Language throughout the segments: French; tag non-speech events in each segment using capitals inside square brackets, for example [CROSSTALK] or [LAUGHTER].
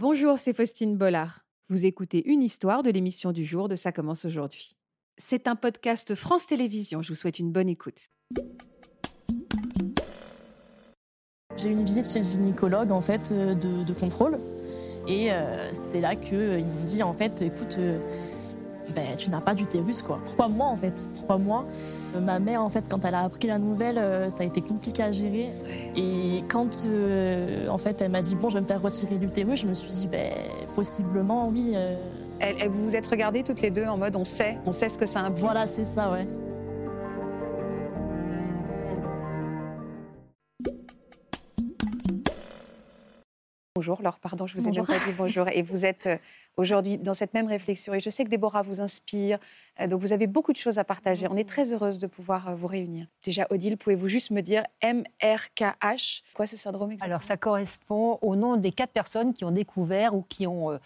Bonjour, c'est Faustine Bollard. Vous écoutez une histoire de l'émission du jour de Ça commence aujourd'hui. C'est un podcast France Télévisions. Je vous souhaite une bonne écoute. J'ai eu une visite chez le gynécologue en fait euh, de, contrôle et euh, c'est là qu'ils m'ont dit en fait écoute euh, ben, tu n'as pas d'utérus quoi. Pourquoi moi en fait? Pourquoi moi? Euh, Ma mère en fait quand elle a appris la nouvelle euh, ça a été compliqué à gérer et quand euh, en fait elle m'a dit bon je vais me faire retirer l'utérus je me suis dit ben possiblement oui euh, Elle- elle- vous vous êtes regardées toutes les deux en mode on sait, on sait ce que ça implique. voilà c'est ça ouais. Bonjour, Laure, pardon, je vous ai même pas dit bonjour. Et vous êtes euh, aujourd'hui dans cette même réflexion. Et je sais que Déborah vous inspire. Euh, Donc vous avez beaucoup de choses à partager. On est très heureuse de pouvoir euh, vous réunir. Déjà, Odile, pouvez-vous juste me dire MRKH Quoi ce syndrome exactement? Alors, ça correspond au nom des quatre personnes qui ont découvert ou qui ont euh,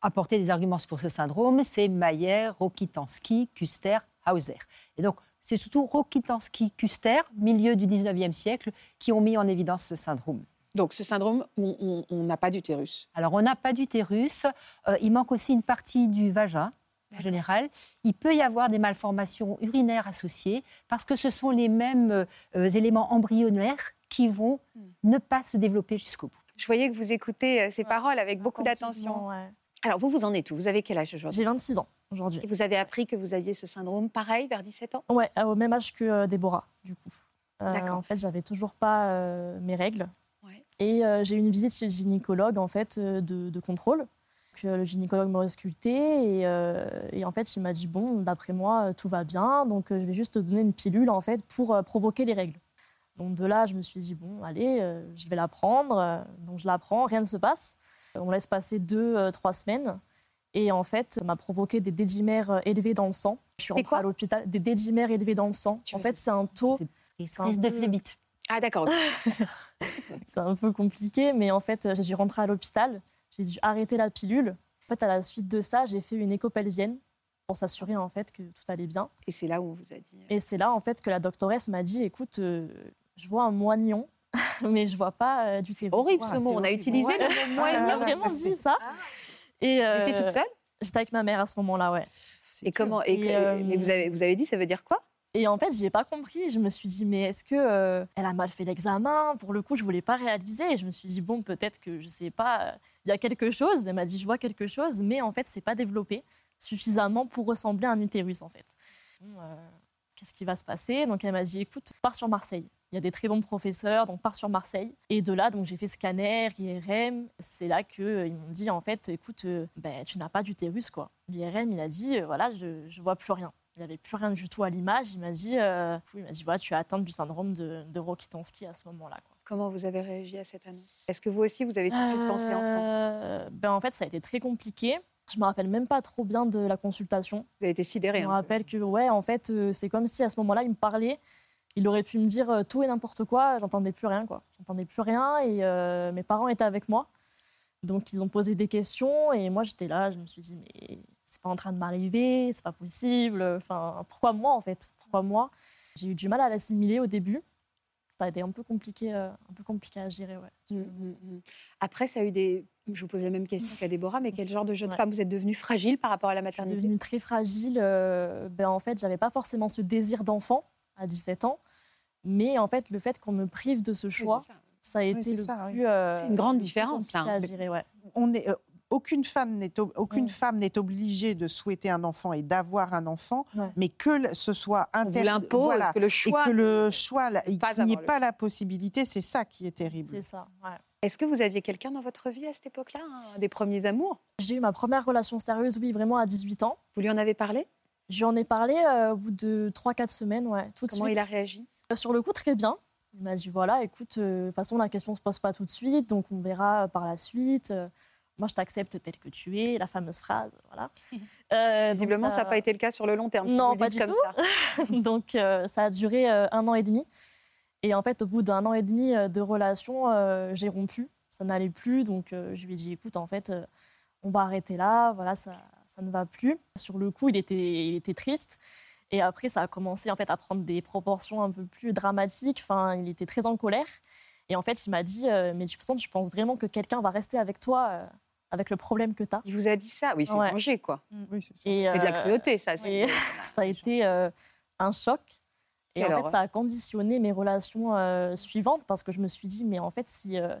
apporté des arguments pour ce syndrome. C'est Mayer, Rokitansky, Kuster, Hauser. Et donc, c'est surtout Rokitansky, Kuster, milieu du 19e siècle, qui ont mis en évidence ce syndrome. Donc ce syndrome, on- n'a pas d'utérus. Alors, on n'a pas d'utérus. euh, il manque aussi une partie du vagin. En général, il peut y avoir des malformations urinaires associées parce que ce sont les mêmes euh, éléments embryonnaires qui vont ne pas se développer jusqu'au bout. Je voyais que vous écoutez euh, ces paroles avec beaucoup d'attention. Ouais. Alors vous, vous en êtes où? Vous avez quel âge aujourd'hui? J'ai 26 ans aujourd'hui. Et vous avez appris que vous aviez ce syndrome pareil vers 17 ans? Ouais, au même âge que euh, Déborah, du coup. Euh, D'accord. En fait, j'avais toujours pas euh, mes règles. Et euh, j'ai eu une visite chez le gynécologue, en fait, euh, de, de contrôle. Donc, euh, le gynécologue m'a ausculté et, euh, et en fait, il m'a dit bon, d'après moi, tout va bien, donc euh, je vais juste te donner une pilule en fait pour euh, provoquer les règles. Donc de là, je me suis dit bon, allez, euh, je vais la prendre. Donc je la prends, rien ne se passe. On laisse passer deux, euh, trois semaines. Et en fait, ça m'a provoqué des dédimères élevés dans le sang. Je suis rentrée quoi à l'hôpital. Des dédimères élevés dans le sang. Tu En fait, c'est un taux, C'est un de phlébite. Ah d'accord. [LAUGHS] [LAUGHS] c'est un peu compliqué, mais en fait, j'ai dû rentrer à l'hôpital. J'ai dû arrêter la pilule. En fait, à la suite de ça, j'ai fait une écho pelvienne pour s'assurer en fait que tout allait bien. Et c'est là où on vous a dit. euh, Et c'est là en fait que la doctoresse m'a dit écoute, euh, je vois un moignon, [LAUGHS] mais je vois pas euh, du terreau. Horrible ce mot. c'est On a utilisé Ouais. le mot [LAUGHS] m'a Ah, vraiment dit c'est- ça. Et Vous euh, étiez toute seule? J'étais avec ma mère à ce moment-là, ouais. Et comment et, Et, Mais vous avez, vous avez dit, ça veut dire quoi? Et en fait, j'ai pas compris. Je me suis dit, mais est-ce que euh, elle a mal fait l'examen? Pour le coup, je voulais pas réaliser. Je me suis dit, bon, peut-être que je sais pas, euh, il y a quelque chose. Elle m'a dit, je vois quelque chose, mais en fait, c'est pas développé suffisamment pour ressembler à un utérus, en fait. Euh, Qu'est-ce qui va se passer? Donc, elle m'a dit, écoute, pars sur Marseille. Il y a des très bons professeurs, donc pars sur Marseille. Et de là, donc j'ai fait scanner, IRM. C'est là que euh, m'ont dit, en fait, écoute, ben, tu n'as pas d'utérus, quoi. L'IRM, il a dit, voilà, je, je vois plus rien. Il n'y avait plus rien du tout à l'image. Il m'a dit, euh, il m'a dit voilà, tu es atteinte du syndrome de, de Rokitansky à ce moment-là. Comment vous avez réagi à cette annonce? Est-ce que vous aussi, vous avez tout de suite pensé enfant Euh, ben, En fait, ça a été très compliqué. Je me rappelle même pas trop bien de la consultation. Vous avez été sidéré. Je me peu. rappelle que, ouais, en fait, euh, c'est comme si à ce moment-là, il me parlait. Il aurait pu me dire euh, tout et n'importe quoi. J'entendais plus rien, quoi. J'entendais plus rien et euh, mes parents étaient avec moi. Donc, ils ont posé des questions et moi, j'étais là. Je me suis dit, mais c'est pas en train de m'arriver, c'est pas possible. Enfin, pourquoi moi, en fait? Pourquoi moi? J'ai eu du mal à l'assimiler au début. Ça a été un peu compliqué, euh, un peu compliqué à gérer, ouais. Mm, mm, mm. Après, ça a eu des. Je vous pose la même question qu'à Déborah, mais quel genre de jeune Ouais. femme vous êtes devenue fragile par rapport à la Je suis maternité? devenue très fragile. euh, ben, en fait, j'avais pas forcément ce désir d'enfant à 17 ans. Mais en fait, le fait qu'on me prive de ce Oui, choix, ça. a été c'est le ça, oui. plus. euh, C'est une grande différence, compliqué là. à gérer, ouais. on est, euh, aucune femme n'est ob- aucune Mm. femme n'est obligée de souhaiter un enfant et d'avoir un enfant, Ouais. mais que ce soit On vous inter- l'impose, voilà. que le et choix. que le choix, là, qu'il pas n'y ait pas la possibilité, c'est ça qui est terrible. C'est ça. ouais. Est-ce que vous aviez quelqu'un dans votre vie à cette époque-là un Des premiers amours? J'ai eu ma première relation sérieuse, oui, vraiment à 18 ans. Vous lui en avez parlé? Je lui en ai parlé euh, au bout de 3-4 semaines, ouais, tout de Comment suite. il a réagi? Euh, Sur le coup, très bien. Il m'a dit voilà, écoute, euh, de toute façon, la question ne se pose pas tout de suite, donc on verra euh, par la suite. Moi, je t'accepte tel que tu es, la fameuse phrase, voilà. [LAUGHS] Euh, Visiblement, ça n'a pas été le cas sur le long terme. si Non, vous pas dites du comme tout. ça. [LAUGHS] donc euh, ça a duré euh, un an et demi. Et en fait, au bout d'un an et demi de relation, j'ai rompu. Ça n'allait plus, donc je lui ai dit écoute, en fait, on va arrêter là, voilà, ça, ça ne va plus. Sur le coup, il était, il était triste. Et après, ça a commencé en fait à prendre des proportions un peu plus dramatiques. Enfin, il était très en colère. Et en fait, il m'a dit, mais de toute façon, tu penses vraiment que quelqu'un va rester avec toi avec le problème que tu as. Il vous a dit ça Oui, c'est Ouais. danger, quoi. Oui, c'est de la euh, cruauté, ça. et [LAUGHS] ça a été euh, un choc. Et en fait, ça a conditionné mes relations euh, suivantes parce que je me suis dit, mais en fait, si, euh,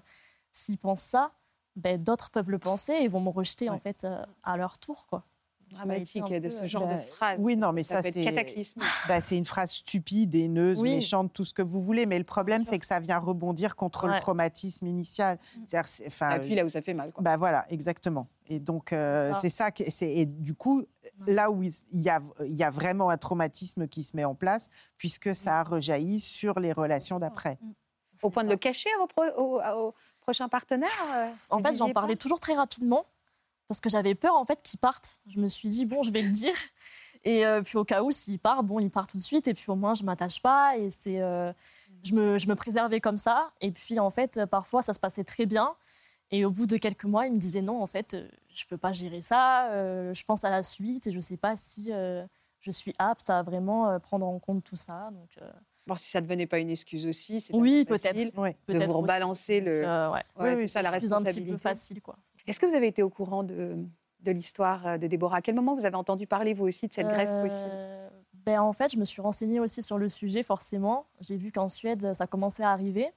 s'ils pensent ça, ben, d'autres peuvent le penser et vont me rejeter en fait euh, à leur tour. Quoi. Ça a été dramatique de ce euh, genre bah, de phrase. oui, non, mais ça, être c'est-. [LAUGHS] Bah, c'est une phrase stupide, haineuse, Oui. méchante, tout ce que vous voulez. Mais le problème, c'est que ça vient rebondir contre le traumatisme initial. C'est-à-dire, c'est- enfin, Appuie là où ça fait mal. Quoi. Bah voilà, exactement. Et donc, euh, Ça. c'est ça. que- c'est- Et du coup, là où il y a, il y a vraiment un traumatisme qui se met en place, puisque ça a rejailli sur les relations d'après. Au point de le cacher à vos, pro- aux, à- aux prochains partenaires euh, En fait, j'en parlais toujours très rapidement parce que j'avais peur en fait qu'ils partent. Je me suis dit bon, je vais le dire. Et euh, puis au cas où s'il part, bon, il part tout de suite et puis au moins je m'attache pas et c'est euh, je me je me préservais comme ça. Et puis en fait, euh, parfois ça se passait très bien. Et au bout de quelques mois, il me disait non, en fait, je peux pas gérer ça. euh, je pense à la suite et je sais pas si euh, je suis apte à vraiment prendre en compte tout ça. Donc euh, Bon, si ça ne devenait pas une excuse aussi, c'est oui, peut-être. Ouais. de peut-être vous aussi. rebalancer le. Euh, ouais. Ouais, Oui, c'est oui, ça la C'est plus un petit responsabilité. peu facile quoi. Est-ce que vous avez été au courant de, de l'histoire euh, de Déborah? À quel moment vous avez entendu parler, vous aussi, de cette grève Euh, possible? ben, En fait, je me suis renseignée aussi sur le sujet, forcément. J'ai vu qu'en Suède, ça commençait à arriver.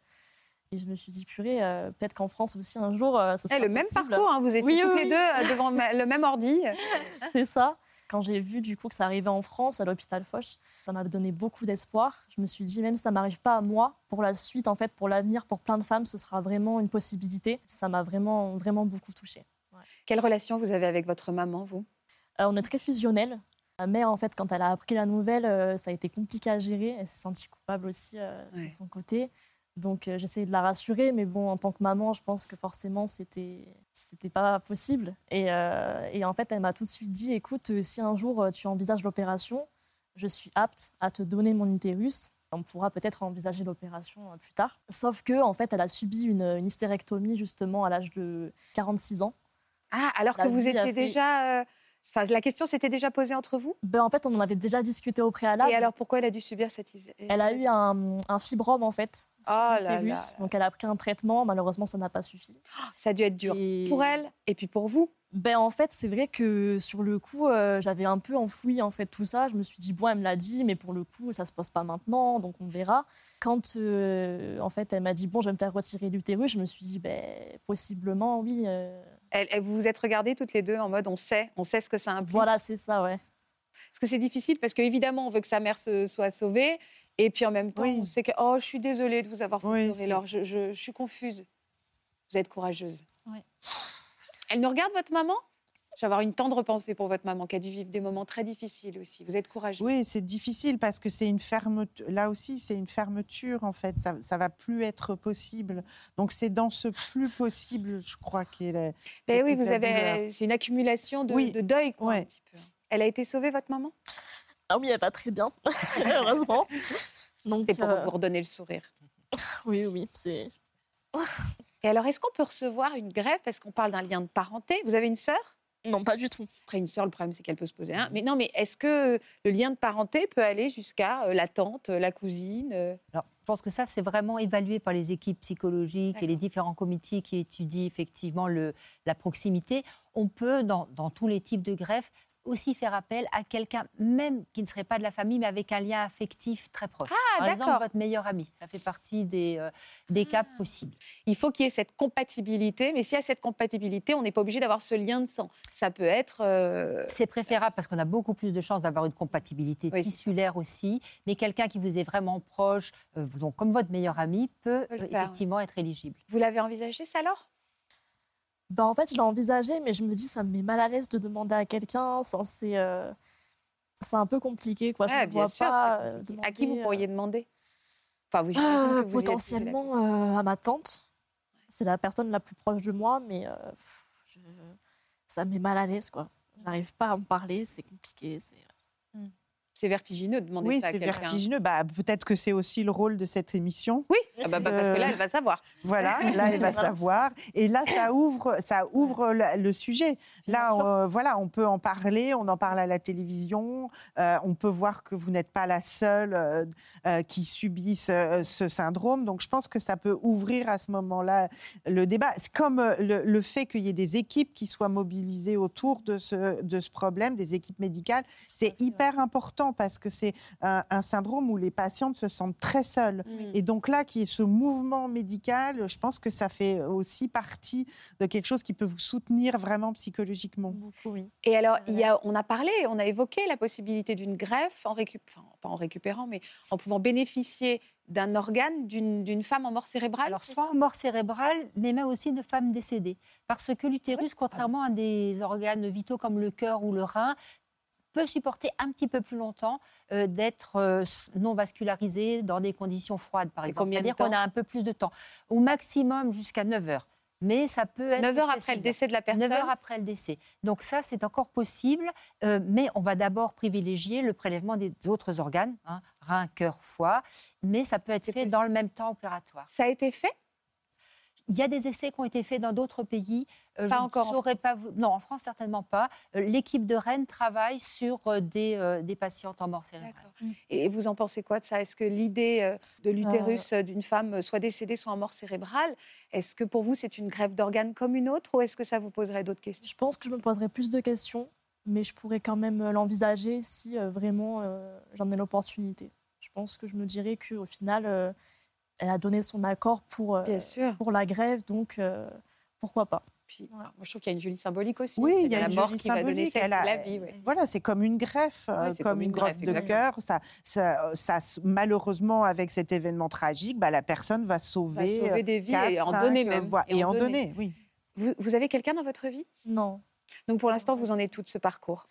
Et je me suis dit, purée, euh, peut-être qu'en France aussi, un jour, euh, ce Eh, sera Le même parcours, hein, vous étiez Oui, toutes oui, les deux euh, devant [LAUGHS] le même ordi. C'est ça. Quand j'ai vu du coup que ça arrivait en France, à l'hôpital Foch, ça m'a donné beaucoup d'espoir. Je me suis dit, même si ça m'arrive pas à moi, pour la suite, en fait, pour l'avenir, pour plein de femmes, ce sera vraiment une possibilité. Ça m'a vraiment, vraiment beaucoup touchée. Quelle relation vous avez avec votre maman, vous? Euh, on est très fusionnels. Ma mère, en fait, quand elle a appris la nouvelle, ça a été compliqué à gérer. Elle s'est sentie coupable aussi Ouais. de son côté. Donc, euh, j'essayais de la rassurer, mais bon, en tant que maman, je pense que forcément, c'était c'était pas possible. Et, euh, et en fait, elle m'a tout de suite dit écoute, euh, si un jour tu envisages l'opération, je suis apte à te donner mon utérus. On pourra peut-être envisager l'opération plus tard. Sauf que, en fait, elle a subi une, une hystérectomie justement à l'âge de 46 ans. Ah, alors La que vous étiez fait- déjà. Euh, Enfin, la question s'était déjà posée entre vous? Ben, en fait, on en avait déjà discuté au préalable. Et alors, pourquoi elle a dû subir cette. is- Elle a eu un, un fibrome en fait sur Oh là l'utérus, là. donc elle a pris un traitement. Malheureusement, ça n'a pas suffi. Ça a dû être dur Et- pour elle et puis pour vous? Ben en fait, c'est vrai que sur le coup, euh, j'avais un peu enfoui en fait tout ça. Je me suis dit bon, elle me l'a dit, mais pour le coup, ça se pose pas maintenant, donc on verra. Quand euh, en fait, elle m'a dit bon, je vais me faire retirer l'utérus, je me suis dit ben possiblement oui. euh, Elle, elle- vous vous êtes regardées toutes les deux en mode on sait, on sait ce que ça implique. voilà, c'est ça, ouais. Parce que c'est difficile parce qu'évidemment, on veut que sa mère se, soit sauvée. Et puis en même temps, Oui. on sait que oh, je suis désolée de vous avoir fait Oui, pleurer, je- je suis confuse. Vous êtes courageuse. Oui. Elle nous regarde, votre maman? Je vais avoir une tendre pensée pour votre maman qui a dû vivre des moments très difficiles aussi. Vous êtes courageuse. Oui, c'est difficile parce que c'est une fermeture. Là aussi, c'est une fermeture en fait. Ça, ça va plus être possible. Donc c'est dans ce plus possible, je crois, qu'elle est. Ben oui, vous avez. douleur. C'est une accumulation de, Oui. de deuil, quoi, un petit peu. Elle a été sauvée, votre maman? Ah oui, elle va très bien, [LAUGHS] heureusement. Donc C'est pour euh, vous redonner le sourire. [LAUGHS] oui, oui, c'est Et alors, est-ce qu'on peut recevoir une grève? Parce qu'on parle d'un lien de parenté Vous avez une sœur? Non pas du tout. Après, une sœur, le problème, c'est qu'elle peut se poser un. Mais non, mais est-ce que le lien de parenté peut aller jusqu'à euh, la tante, euh, la cousine euh, Alors, je pense que ça, c'est vraiment évalué par les équipes psychologiques et les différents comités qui étudient effectivement le, la proximité. On peut, dans, dans tous les types de greffes, aussi faire appel à quelqu'un, même qui ne serait pas de la famille, mais avec un lien affectif très proche. Ah, Par exemple, votre meilleur ami. Ça fait partie des, euh, des cas possibles. Il faut qu'il y ait cette compatibilité. Mais s'il y a cette compatibilité, on n'est pas obligé d'avoir ce lien de sang. Ça peut être. euh, C'est préférable parce qu'on a beaucoup plus de chances d'avoir une compatibilité Oui, tissulaire aussi. Mais quelqu'un qui vous est vraiment proche, euh, donc comme votre meilleur ami, peut Peut le faire, effectivement être éligible. Vous l'avez envisagé, ça, alors? Ben, en fait, je l'ai envisagé, mais je me dis, ça me met mal à l'aise de demander à quelqu'un. Enfin, c'est euh, un peu compliqué, quoi. Je bien vois sûr, pas euh. À qui vous demander, pourriez demander? Enfin, oui, euh, vous êtes posé la potentiellement euh, à ma tante. C'est la personne la plus proche de moi, mais pff, je- ça me met mal à l'aise, quoi. J'arrive pas à me parler, c'est compliqué. c'est- C'est vertigineux de demander Oui, ça à c'est quelqu'un. vertigineux. Bah, peut-être que c'est aussi le rôle de cette émission. Oui, ah bah, bah, parce que là, elle va savoir. [LAUGHS] Voilà, là, elle va savoir. Et là, ça ouvre, ça ouvre le, sujet. Là, euh, voilà, on peut en parler, on en parle à la télévision, euh, on peut voir que vous n'êtes pas la seule euh, euh, qui subit ce, ce syndrome. Donc, je pense que ça peut ouvrir à ce moment-là le débat. C'est comme le, le fait qu'il y ait des équipes qui soient mobilisées autour de ce, de ce problème, des équipes médicales, c'est hyper important parce que c'est un, un syndrome où les patientes se sentent très seules. Et donc là, qui est ce mouvement médical, je pense que ça fait aussi partie de quelque chose qui peut vous soutenir vraiment psychologiquement. Beaucoup, oui. Et alors, C'est il y a, on a parlé, on a évoqué la possibilité d'une greffe, en récup... enfin, pas en récupérant, mais en pouvant bénéficier d'un organe d'une femme en mort cérébrale. Alors, soit en mort cérébrale, mais même aussi de femmes décédées. Parce que l'utérus, contrairement à des organes vitaux comme le cœur ou le rein, peut supporter un petit peu plus longtemps euh, d'être euh, non vascularisé dans des conditions froides, par Et exemple. C'est-à-dire qu'on a un peu plus de temps. Au maximum jusqu'à 9 heures. Mais ça peut être. 9 heures après le 6 décès de la personne. 9 heures après le décès. Donc ça, c'est encore possible, euh, mais on va d'abord privilégier le prélèvement des autres organes, hein, rein, cœur, foie, mais ça peut être fait possible. dans le même temps opératoire. Ça a été fait? Il y a des essais qui ont été faits dans d'autres pays. Euh, Pas je encore en ne saurais pas vous... Non, en France, certainement pas. Euh, L'équipe de Rennes travaille sur euh, des, euh, des patientes en mort cérébrale. Et vous en pensez quoi de ça? Est-ce que l'idée euh, de l'utérus euh, d'une femme soit décédée, soit en mort cérébrale, est-ce que pour vous c'est une greffe d'organes comme une autre ou est-ce que ça vous poserait d'autres questions? Je pense que je me poserai plus de questions, mais je pourrais quand même l'envisager si euh, vraiment euh, j'en ai l'opportunité. Je pense que je me dirais qu'au final, euh, elle a donné son accord pour, euh, Bien sûr. pour la grève, donc euh, pourquoi pas. Puis, moi, je trouve qu'il y a une jolie symbolique aussi. Oui, il y a la une mort jolie qui va donner symbolique. celle Elle a- la vie. ouais. Voilà, c'est comme une greffe, euh, Ouais, comme, comme une, une greffe greffe, de cœur. Ça, ça, malheureusement, avec cet événement tragique, bah, la personne va sauver, sauver des vies et en donner même. voix- Et Et, en donner. donner, oui. Vous, vous avez quelqu'un dans votre vie? Non. Donc pour l'instant, vous en êtes tout de ce parcours?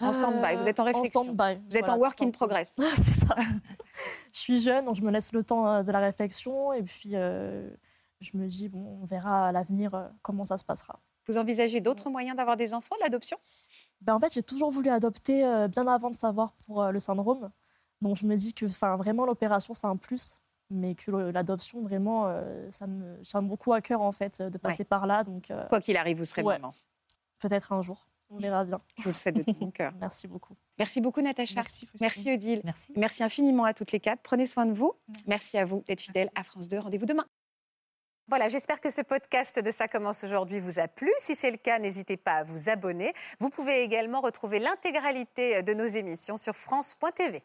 En stand-by, vous êtes en réflexion. En stand-by. Vous êtes voilà, en work in progress. [LAUGHS] c'est ça. Je suis jeune, donc je me laisse le temps euh, de la réflexion et puis euh, je me dis, bon, on verra à l'avenir euh, comment ça se passera. Vous envisagez d'autres moyens d'avoir des enfants, l'adoption? Ben, en fait, j'ai toujours voulu adopter euh, bien avant de savoir pour euh, le syndrome. Donc je me dis que vraiment l'opération, c'est un plus, mais que l'adoption, vraiment, ça me tient beaucoup à cœur en fait de passer par là. Donc Quoi qu'il arrive, vous serez Ouais. maman. peut-être un jour, on verra bien. Je vous le souhaite de tout mon [LAUGHS] cœur. Merci beaucoup. Merci beaucoup, Natacha. Merci, Odile. Merci. Merci infiniment à toutes les quatre. Prenez soin de vous. Merci à vous d'être fidèles à France 2. Rendez-vous demain. Voilà, j'espère que ce podcast de Ça commence aujourd'hui vous a plu. Si c'est le cas, n'hésitez pas à vous abonner. Vous pouvez également retrouver l'intégralité de nos émissions sur France.tv.